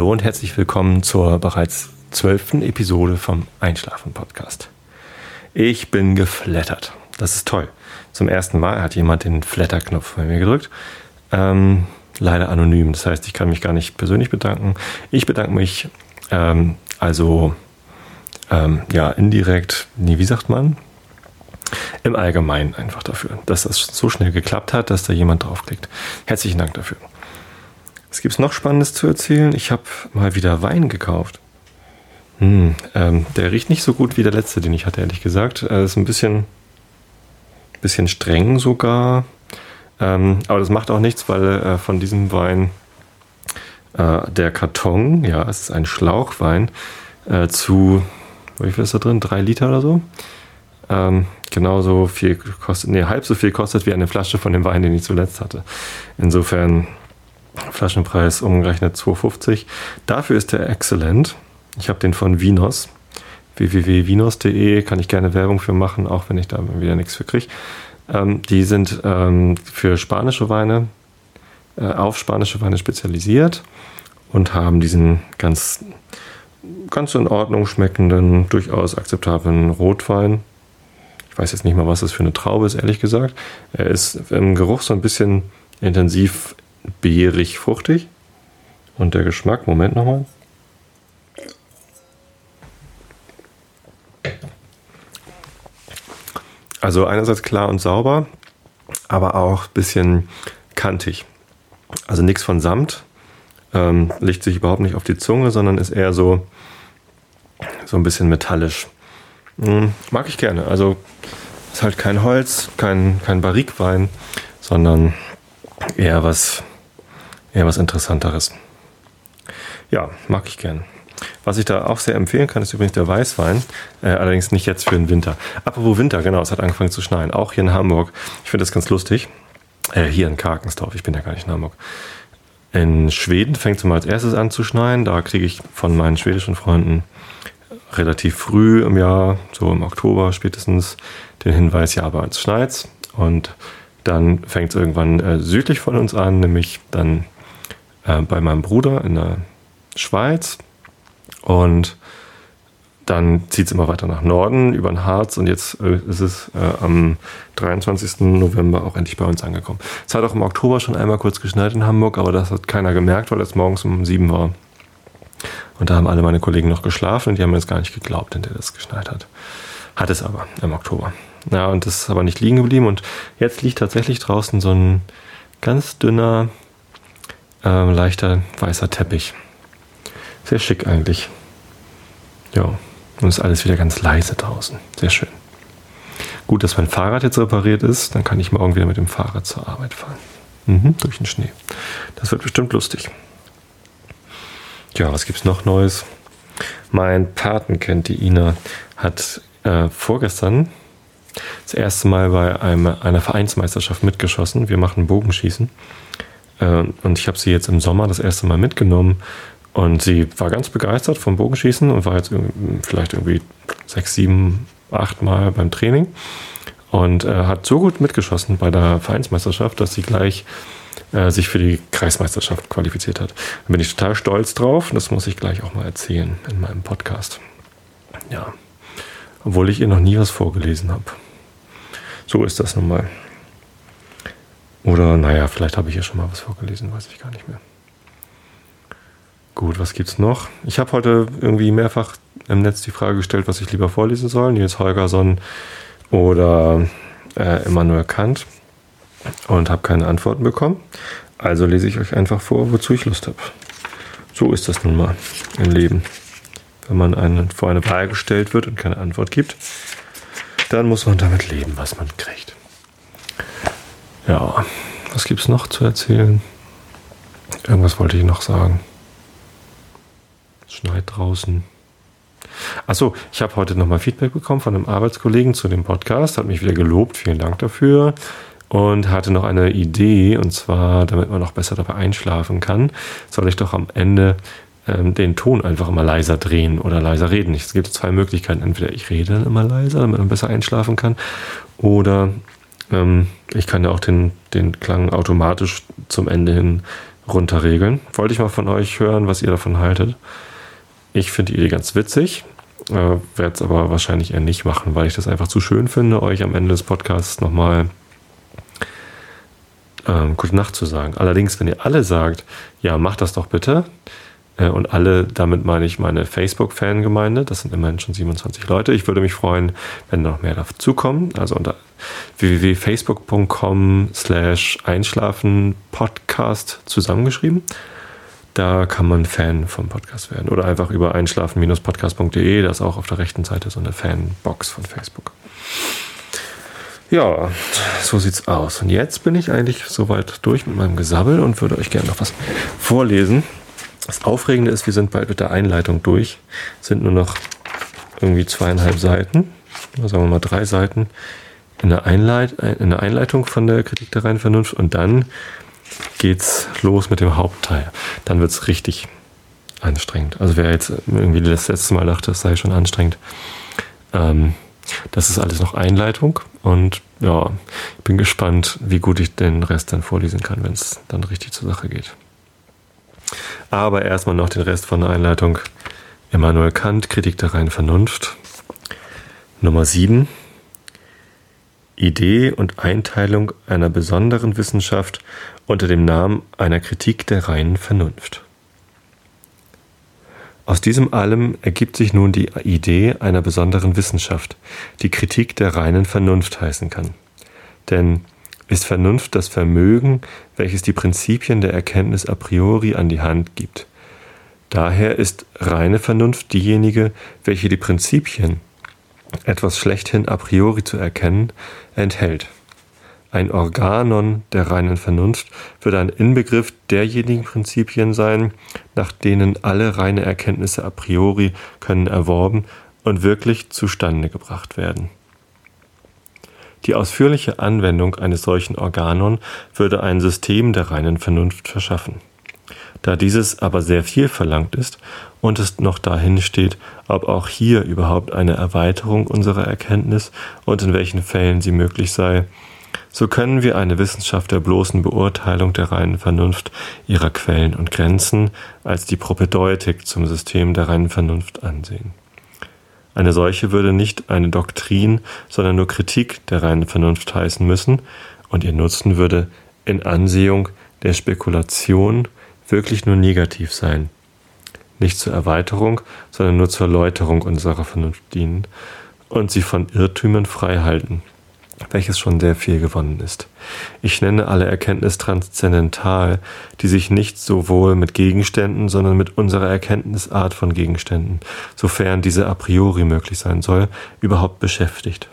Hallo und herzlich willkommen zur bereits zwölften Episode vom Einschlafen Podcast. Ich bin geflattert. Das ist toll. Zum ersten Mal hat jemand den Flatter-Knopf bei mir gedrückt. Ähm, leider anonym. Das heißt, ich kann mich gar nicht persönlich bedanken. Ich bedanke mich ähm, also ähm, ja indirekt, nee, wie sagt man? Im Allgemeinen einfach dafür, dass das so schnell geklappt hat, dass da jemand draufklickt. Herzlichen Dank dafür. Was gibt es noch Spannendes zu erzählen? Ich habe mal wieder Wein gekauft. Hm, ähm, der riecht nicht so gut wie der letzte, den ich hatte, ehrlich gesagt. Er ist ein bisschen, bisschen streng sogar. Ähm, aber das macht auch nichts, weil äh, von diesem Wein äh, der Karton, ja, es ist ein Schlauchwein, äh, zu, wie viel ist da drin? Drei Liter oder so? Ähm, genauso viel kostet, nee, halb so viel kostet wie eine Flasche von dem Wein, den ich zuletzt hatte. Insofern Flaschenpreis umgerechnet 2,50. Dafür ist der exzellent. Ich habe den von Vinos. www.vinos.de kann ich gerne Werbung für machen, auch wenn ich da wieder nichts für kriege. Ähm, die sind ähm, für spanische Weine, äh, auf spanische Weine spezialisiert und haben diesen ganz, ganz in Ordnung schmeckenden, durchaus akzeptablen Rotwein. Ich weiß jetzt nicht mal, was das für eine Traube ist, ehrlich gesagt. Er ist im Geruch so ein bisschen intensiv beerig, fruchtig. Und der Geschmack, Moment nochmal. Also einerseits klar und sauber, aber auch ein bisschen kantig. Also nichts von Samt, ähm, legt sich überhaupt nicht auf die Zunge, sondern ist eher so, so ein bisschen metallisch. Hm, mag ich gerne. Also ist halt kein Holz, kein, kein Barrikwein, sondern eher was eher was Interessanteres. Ja, mag ich gern. Was ich da auch sehr empfehlen kann, ist übrigens der Weißwein. Äh, allerdings nicht jetzt für den Winter. Apropos Winter, genau, es hat angefangen zu schneien. Auch hier in Hamburg. Ich finde das ganz lustig. Äh, hier in Karkensdorf, ich bin ja gar nicht in Hamburg. In Schweden fängt es mal als erstes an zu schneien. Da kriege ich von meinen schwedischen Freunden relativ früh im Jahr, so im Oktober spätestens, den Hinweis, ja, bei uns schneit's. Und dann fängt es irgendwann äh, südlich von uns an, nämlich dann äh, bei meinem Bruder in der Schweiz. Und dann zieht es immer weiter nach Norden über den Harz und jetzt äh, ist es äh, am 23. November auch endlich bei uns angekommen. Es hat auch im Oktober schon einmal kurz geschneit in Hamburg, aber das hat keiner gemerkt, weil es morgens um sieben war. Und da haben alle meine Kollegen noch geschlafen und die haben mir jetzt gar nicht geglaubt, in der das geschneit hat. Hat es aber im Oktober. Ja, und das ist aber nicht liegen geblieben und jetzt liegt tatsächlich draußen so ein ganz dünner äh, leichter weißer Teppich. Sehr schick eigentlich. Ja, und ist alles wieder ganz leise draußen. Sehr schön. Gut, dass mein Fahrrad jetzt repariert ist, dann kann ich morgen wieder mit dem Fahrrad zur Arbeit fahren. Mhm, durch den Schnee. Das wird bestimmt lustig. Ja, was gibt's noch Neues? Mein Patenkind, die Ina, hat äh, vorgestern das erste Mal bei einem, einer Vereinsmeisterschaft mitgeschossen. Wir machen Bogenschießen. Äh, und ich habe sie jetzt im Sommer das erste Mal mitgenommen. Und sie war ganz begeistert vom Bogenschießen und war jetzt vielleicht irgendwie sechs, sieben, acht Mal beim Training. Und äh, hat so gut mitgeschossen bei der Vereinsmeisterschaft, dass sie gleich äh, sich für die Kreismeisterschaft qualifiziert hat. Da bin ich total stolz drauf. Das muss ich gleich auch mal erzählen in meinem Podcast. Ja. Obwohl ich ihr noch nie was vorgelesen habe. So ist das nun mal. Oder naja, vielleicht habe ich ja schon mal was vorgelesen, weiß ich gar nicht mehr. Gut, was gibt's noch? Ich habe heute irgendwie mehrfach im Netz die Frage gestellt, was ich lieber vorlesen soll. Nils Holgersson oder äh, Immanuel Kant. Und habe keine Antworten bekommen. Also lese ich euch einfach vor, wozu ich Lust habe. So ist das nun mal im Leben. Wenn man einen, vor eine Wahl gestellt wird und keine Antwort gibt, dann muss man damit leben, was man kriegt. Ja, was gibt es noch zu erzählen? Irgendwas wollte ich noch sagen. Es schneit draußen. Achso, ich habe heute nochmal Feedback bekommen von einem Arbeitskollegen zu dem Podcast, hat mich wieder gelobt, vielen Dank dafür. Und hatte noch eine Idee, und zwar, damit man noch besser dabei einschlafen kann, soll ich doch am Ende ähm, den Ton einfach immer leiser drehen oder leiser reden. Es gibt zwei Möglichkeiten. Entweder ich rede dann immer leiser, damit man besser einschlafen kann, oder ähm, ich kann ja auch den, den Klang automatisch zum Ende hin runterregeln. Wollte ich mal von euch hören, was ihr davon haltet. Ich finde die Idee ganz witzig, äh, werde es aber wahrscheinlich eher nicht machen, weil ich das einfach zu schön finde, euch am Ende des Podcasts nochmal ähm, Gute Nacht zu sagen. Allerdings, wenn ihr alle sagt, ja, macht das doch bitte, äh, und alle, damit meine ich meine Facebook-Fangemeinde, das sind immerhin schon 27 Leute. Ich würde mich freuen, wenn noch mehr dazukommen. Also unter www.facebook.com slash einschlafen Podcast zusammengeschrieben. Da kann man Fan vom Podcast werden. Oder einfach über einschlafen-podcast.de, da ist auch auf der rechten Seite so eine Fanbox von Facebook. Ja, so sieht's aus. Und jetzt bin ich eigentlich soweit durch mit meinem Gesabbel und würde euch gerne noch was vorlesen. Das Aufregende ist, wir sind bald mit der Einleitung durch. Es sind nur noch irgendwie zweieinhalb Seiten, sagen wir mal drei Seiten in der, Einleit in der Einleitung von der Kritik der reinen Vernunft und dann geht's los mit dem Hauptteil. Dann wird's richtig anstrengend. Also wer jetzt irgendwie das letzte Mal dachte, es sei schon anstrengend, ähm, das ist alles noch Einleitung und ja, ich bin gespannt, wie gut ich den Rest dann vorlesen kann, wenn es dann richtig zur Sache geht. Aber erstmal noch den Rest von der Einleitung. Immanuel Kant, Kritik der reinen Vernunft. Nummer 7. Idee und Einteilung einer besonderen Wissenschaft unter dem Namen einer Kritik der reinen Vernunft. Aus diesem allem ergibt sich nun die Idee einer besonderen Wissenschaft, die Kritik der reinen Vernunft heißen kann. Denn ist Vernunft das Vermögen, welches die Prinzipien der Erkenntnis a priori an die Hand gibt. Daher ist reine Vernunft diejenige, welche die Prinzipien, etwas schlechthin a priori zu erkennen, enthält. Ein Organon der reinen Vernunft wird ein Inbegriff derjenigen Prinzipien sein, nach denen alle reine Erkenntnisse a priori können erworben und wirklich zustande gebracht werden. Die ausführliche Anwendung eines solchen Organon würde ein System der reinen Vernunft verschaffen. Da dieses aber sehr viel verlangt ist und es noch dahin steht, ob auch hier überhaupt eine Erweiterung unserer Erkenntnis und in welchen Fällen sie möglich sei, so können wir eine Wissenschaft der bloßen Beurteilung der reinen Vernunft, ihrer Quellen und Grenzen als die Propedeutik zum System der reinen Vernunft ansehen. Eine solche würde nicht eine Doktrin, sondern nur Kritik der reinen Vernunft heißen müssen, und ihr Nutzen würde in Ansehung der Spekulation wirklich nur negativ sein. Nicht zur Erweiterung, sondern nur zur Erläuterung unserer Vernunft dienen und sie von Irrtümern frei halten welches schon sehr viel gewonnen ist. Ich nenne alle Erkenntnis transzendental, die sich nicht sowohl mit Gegenständen, sondern mit unserer Erkenntnisart von Gegenständen, sofern diese a priori möglich sein soll, überhaupt beschäftigt.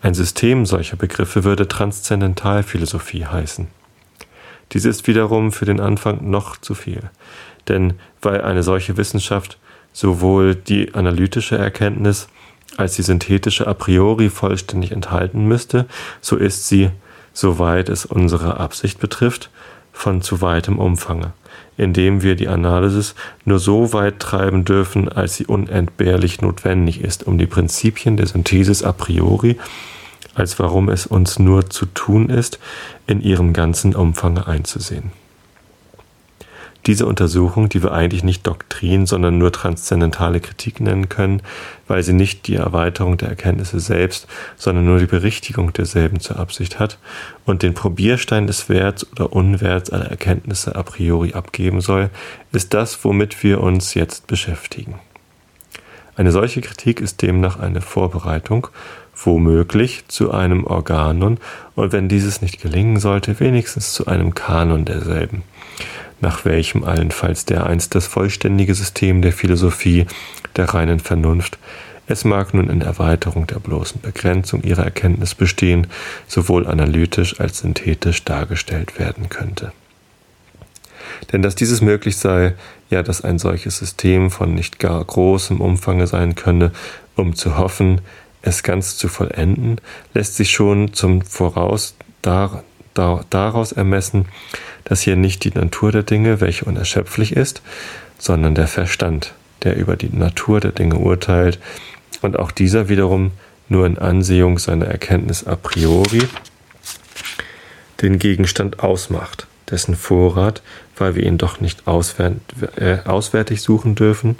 Ein System solcher Begriffe würde Transzendentalphilosophie heißen. Dies ist wiederum für den Anfang noch zu viel, denn weil eine solche Wissenschaft sowohl die analytische Erkenntnis als die synthetische a priori vollständig enthalten müsste, so ist sie, soweit es unsere Absicht betrifft, von zu weitem Umfange, indem wir die Analysis nur so weit treiben dürfen, als sie unentbehrlich notwendig ist, um die Prinzipien der Synthesis a priori, als warum es uns nur zu tun ist, in ihrem ganzen Umfange einzusehen. Diese Untersuchung, die wir eigentlich nicht Doktrin, sondern nur transzendentale Kritik nennen können, weil sie nicht die Erweiterung der Erkenntnisse selbst, sondern nur die Berichtigung derselben zur Absicht hat und den Probierstein des Werts oder Unwerts aller Erkenntnisse a priori abgeben soll, ist das, womit wir uns jetzt beschäftigen. Eine solche Kritik ist demnach eine Vorbereitung, womöglich zu einem Organon und wenn dieses nicht gelingen sollte, wenigstens zu einem Kanon derselben nach welchem allenfalls dereinst das vollständige System der Philosophie der reinen Vernunft, es mag nun in Erweiterung der bloßen Begrenzung ihrer Erkenntnis bestehen, sowohl analytisch als synthetisch dargestellt werden könnte. Denn dass dieses möglich sei, ja, dass ein solches System von nicht gar großem Umfange sein könne, um zu hoffen, es ganz zu vollenden, lässt sich schon zum Voraus dar, dar, daraus ermessen, dass hier nicht die Natur der Dinge, welche unerschöpflich ist, sondern der Verstand, der über die Natur der Dinge urteilt und auch dieser wiederum nur in Ansehung seiner Erkenntnis a priori den Gegenstand ausmacht, dessen Vorrat, weil wir ihn doch nicht äh, auswärtig suchen dürfen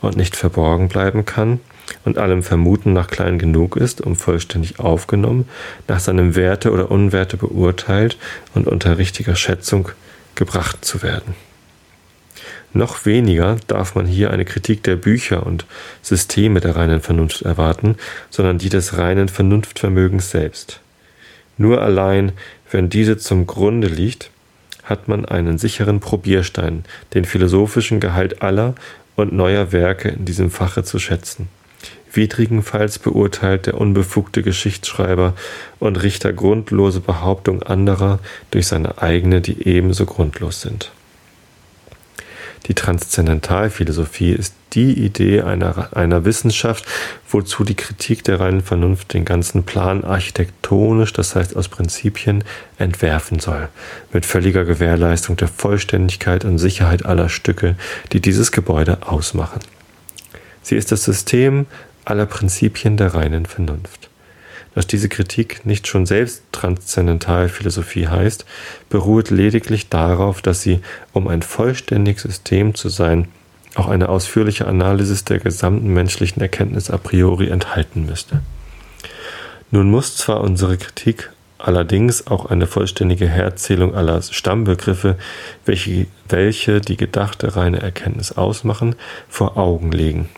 und nicht verborgen bleiben kann und allem Vermuten nach klein genug ist, um vollständig aufgenommen, nach seinem Werte oder Unwerte beurteilt und unter richtiger Schätzung gebracht zu werden. Noch weniger darf man hier eine Kritik der Bücher und Systeme der reinen Vernunft erwarten, sondern die des reinen Vernunftvermögens selbst. Nur allein, wenn diese zum Grunde liegt, hat man einen sicheren Probierstein, den philosophischen Gehalt aller und neuer Werke in diesem Fache zu schätzen. Widrigenfalls beurteilt der unbefugte Geschichtsschreiber und Richter grundlose Behauptung anderer durch seine eigene, die ebenso grundlos sind. Die Transzendentalphilosophie ist die Idee einer, einer Wissenschaft, wozu die Kritik der reinen Vernunft den ganzen Plan architektonisch, das heißt aus Prinzipien, entwerfen soll, mit völliger Gewährleistung der Vollständigkeit und Sicherheit aller Stücke, die dieses Gebäude ausmachen. Sie ist das System aller Prinzipien der reinen Vernunft. Dass diese Kritik nicht schon selbst Transzendentalphilosophie heißt, beruht lediglich darauf, dass sie, um ein vollständiges System zu sein, auch eine ausführliche Analysis der gesamten menschlichen Erkenntnis a priori enthalten müsste. Nun muss zwar unsere Kritik allerdings auch eine vollständige Herzählung aller Stammbegriffe, welche, welche die gedachte reine Erkenntnis ausmachen, vor Augen legen.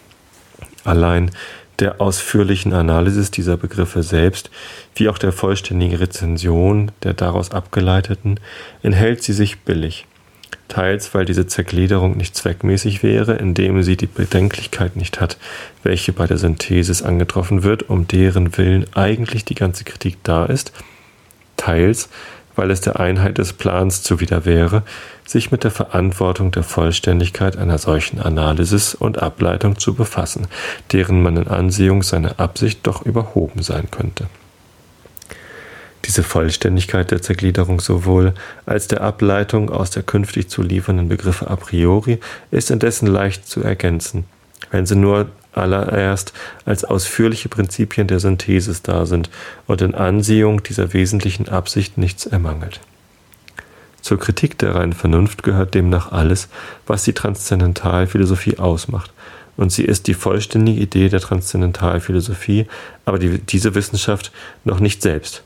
Allein der ausführlichen Analysis dieser Begriffe selbst, wie auch der vollständigen Rezension der daraus abgeleiteten, enthält sie sich billig. Teils, weil diese Zergliederung nicht zweckmäßig wäre, indem sie die Bedenklichkeit nicht hat, welche bei der Synthesis angetroffen wird, um deren Willen eigentlich die ganze Kritik da ist, teils, weil es der Einheit des Plans zuwider wäre, sich mit der Verantwortung der Vollständigkeit einer solchen Analysis und Ableitung zu befassen, deren man in Ansehung seiner Absicht doch überhoben sein könnte. Diese Vollständigkeit der Zergliederung sowohl als der Ableitung aus der künftig zu liefernden Begriffe a priori ist indessen leicht zu ergänzen, wenn sie nur allererst als ausführliche Prinzipien der Synthesis da sind und in Ansehung dieser wesentlichen Absicht nichts ermangelt. Zur Kritik der reinen Vernunft gehört demnach alles, was die Transzendentalphilosophie ausmacht, und sie ist die vollständige Idee der Transzendentalphilosophie, aber die, diese Wissenschaft noch nicht selbst,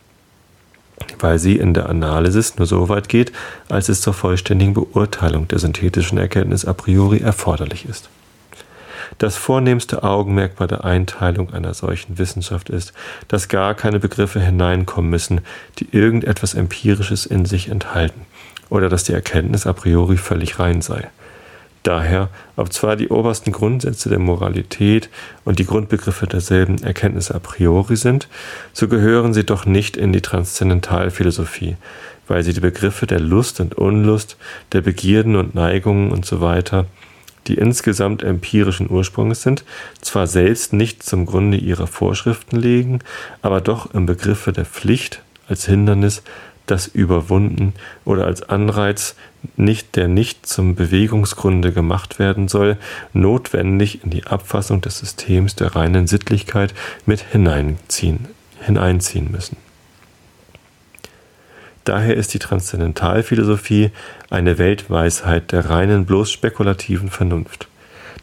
weil sie in der Analysis nur so weit geht, als es zur vollständigen Beurteilung der synthetischen Erkenntnis a priori erforderlich ist. Das vornehmste Augenmerk bei der Einteilung einer solchen Wissenschaft ist, dass gar keine Begriffe hineinkommen müssen, die irgendetwas Empirisches in sich enthalten, oder dass die Erkenntnis a priori völlig rein sei. Daher, ob zwar die obersten Grundsätze der Moralität und die Grundbegriffe derselben Erkenntnis a priori sind, so gehören sie doch nicht in die Transzendentalphilosophie, weil sie die Begriffe der Lust und Unlust, der Begierden und Neigungen usw. So die insgesamt empirischen Ursprungs sind, zwar selbst nicht zum Grunde ihrer Vorschriften legen, aber doch im Begriffe der Pflicht als Hindernis, das überwunden oder als Anreiz, nicht der nicht zum Bewegungsgrunde gemacht werden soll, notwendig in die Abfassung des Systems der reinen Sittlichkeit mit hineinziehen, hineinziehen müssen. Daher ist die Transzendentalphilosophie eine Weltweisheit der reinen, bloß spekulativen Vernunft.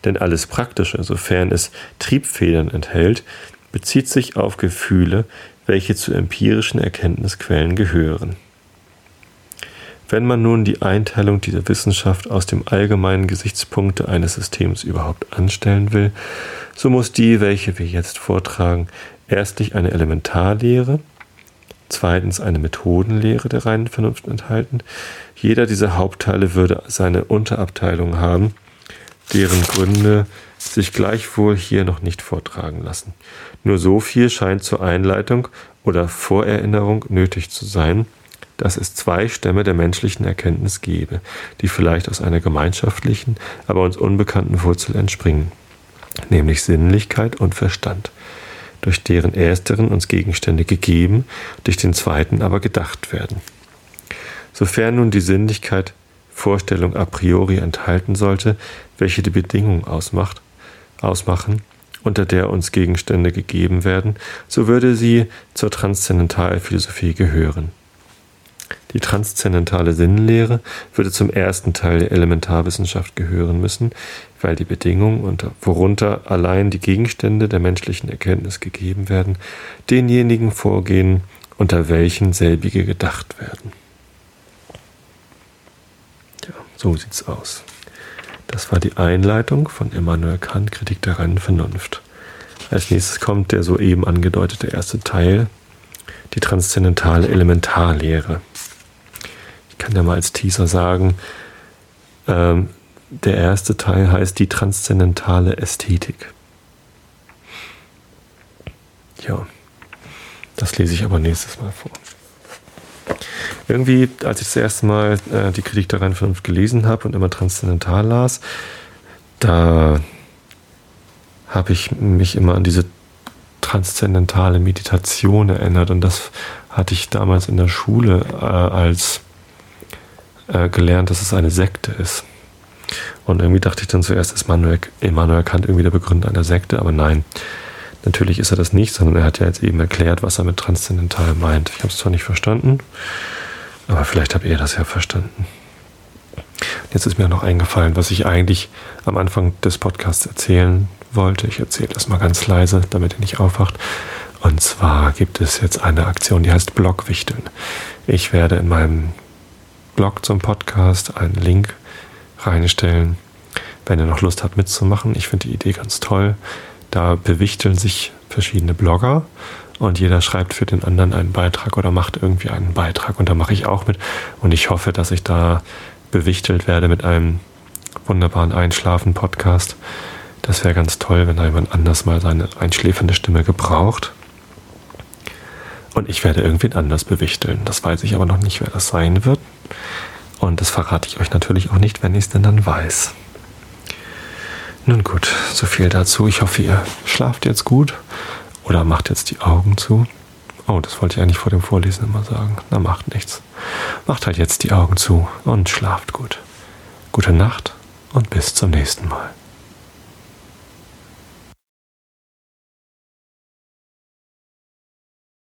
Denn alles Praktische, sofern es Triebfedern enthält, bezieht sich auf Gefühle, welche zu empirischen Erkenntnisquellen gehören. Wenn man nun die Einteilung dieser Wissenschaft aus dem allgemeinen Gesichtspunkte eines Systems überhaupt anstellen will, so muss die, welche wir jetzt vortragen, erstlich eine Elementarlehre, zweitens eine Methodenlehre der reinen Vernunft enthalten. Jeder dieser Hauptteile würde seine Unterabteilung haben, deren Gründe sich gleichwohl hier noch nicht vortragen lassen. Nur so viel scheint zur Einleitung oder Vorerinnerung nötig zu sein, dass es zwei Stämme der menschlichen Erkenntnis gebe, die vielleicht aus einer gemeinschaftlichen, aber uns unbekannten Wurzel entspringen, nämlich Sinnlichkeit und Verstand durch deren ersteren uns Gegenstände gegeben, durch den zweiten aber gedacht werden. Sofern nun die Sinnlichkeit Vorstellung a priori enthalten sollte, welche die Bedingung ausmacht, ausmachen, unter der uns Gegenstände gegeben werden, so würde sie zur Transzendentalphilosophie gehören. Die transzendentale Sinnlehre würde zum ersten Teil der Elementarwissenschaft gehören müssen, weil die Bedingungen, unter, worunter allein die Gegenstände der menschlichen Erkenntnis gegeben werden, denjenigen vorgehen, unter welchen selbige gedacht werden. Ja, so sieht's aus. Das war die Einleitung von Immanuel Kant, Kritik der reinen Vernunft. Als nächstes kommt der soeben angedeutete erste Teil, die transzendentale Elementarlehre. Kann ja mal als Teaser sagen, ähm, der erste Teil heißt die transzendentale Ästhetik. Ja, das lese ich aber nächstes Mal vor. Irgendwie, als ich das erste Mal äh, die Kritik der reinen Vernunft gelesen habe und immer transzendental las, da habe ich mich immer an diese transzendentale Meditation erinnert. Und das hatte ich damals in der Schule äh, als äh, gelernt, dass es eine Sekte ist. Und irgendwie dachte ich dann zuerst, ist Manuel, Immanuel Kant irgendwie der Begründer einer Sekte, aber nein, natürlich ist er das nicht, sondern er hat ja jetzt eben erklärt, was er mit transzendental meint. Ich habe es zwar nicht verstanden, aber vielleicht habt ihr das ja verstanden. Jetzt ist mir noch eingefallen, was ich eigentlich am Anfang des Podcasts erzählen wollte. Ich erzähle das mal ganz leise, damit ihr nicht aufwacht. Und zwar gibt es jetzt eine Aktion, die heißt Blogwichteln. Ich werde in meinem Blog zum Podcast einen Link reinstellen, wenn ihr noch Lust habt mitzumachen. Ich finde die Idee ganz toll. Da bewichteln sich verschiedene Blogger und jeder schreibt für den anderen einen Beitrag oder macht irgendwie einen Beitrag und da mache ich auch mit und ich hoffe, dass ich da bewichtelt werde mit einem wunderbaren Einschlafen-Podcast. Das wäre ganz toll, wenn da jemand anders mal seine einschläfende Stimme gebraucht. Und ich werde irgendwen anders bewichteln. Das weiß ich aber noch nicht, wer das sein wird. Und das verrate ich euch natürlich auch nicht, wenn ich es denn dann weiß. Nun gut, so viel dazu. Ich hoffe, ihr schlaft jetzt gut oder macht jetzt die Augen zu. Oh, das wollte ich eigentlich vor dem Vorlesen immer sagen. Na, macht nichts. Macht halt jetzt die Augen zu und schlaft gut. Gute Nacht und bis zum nächsten Mal.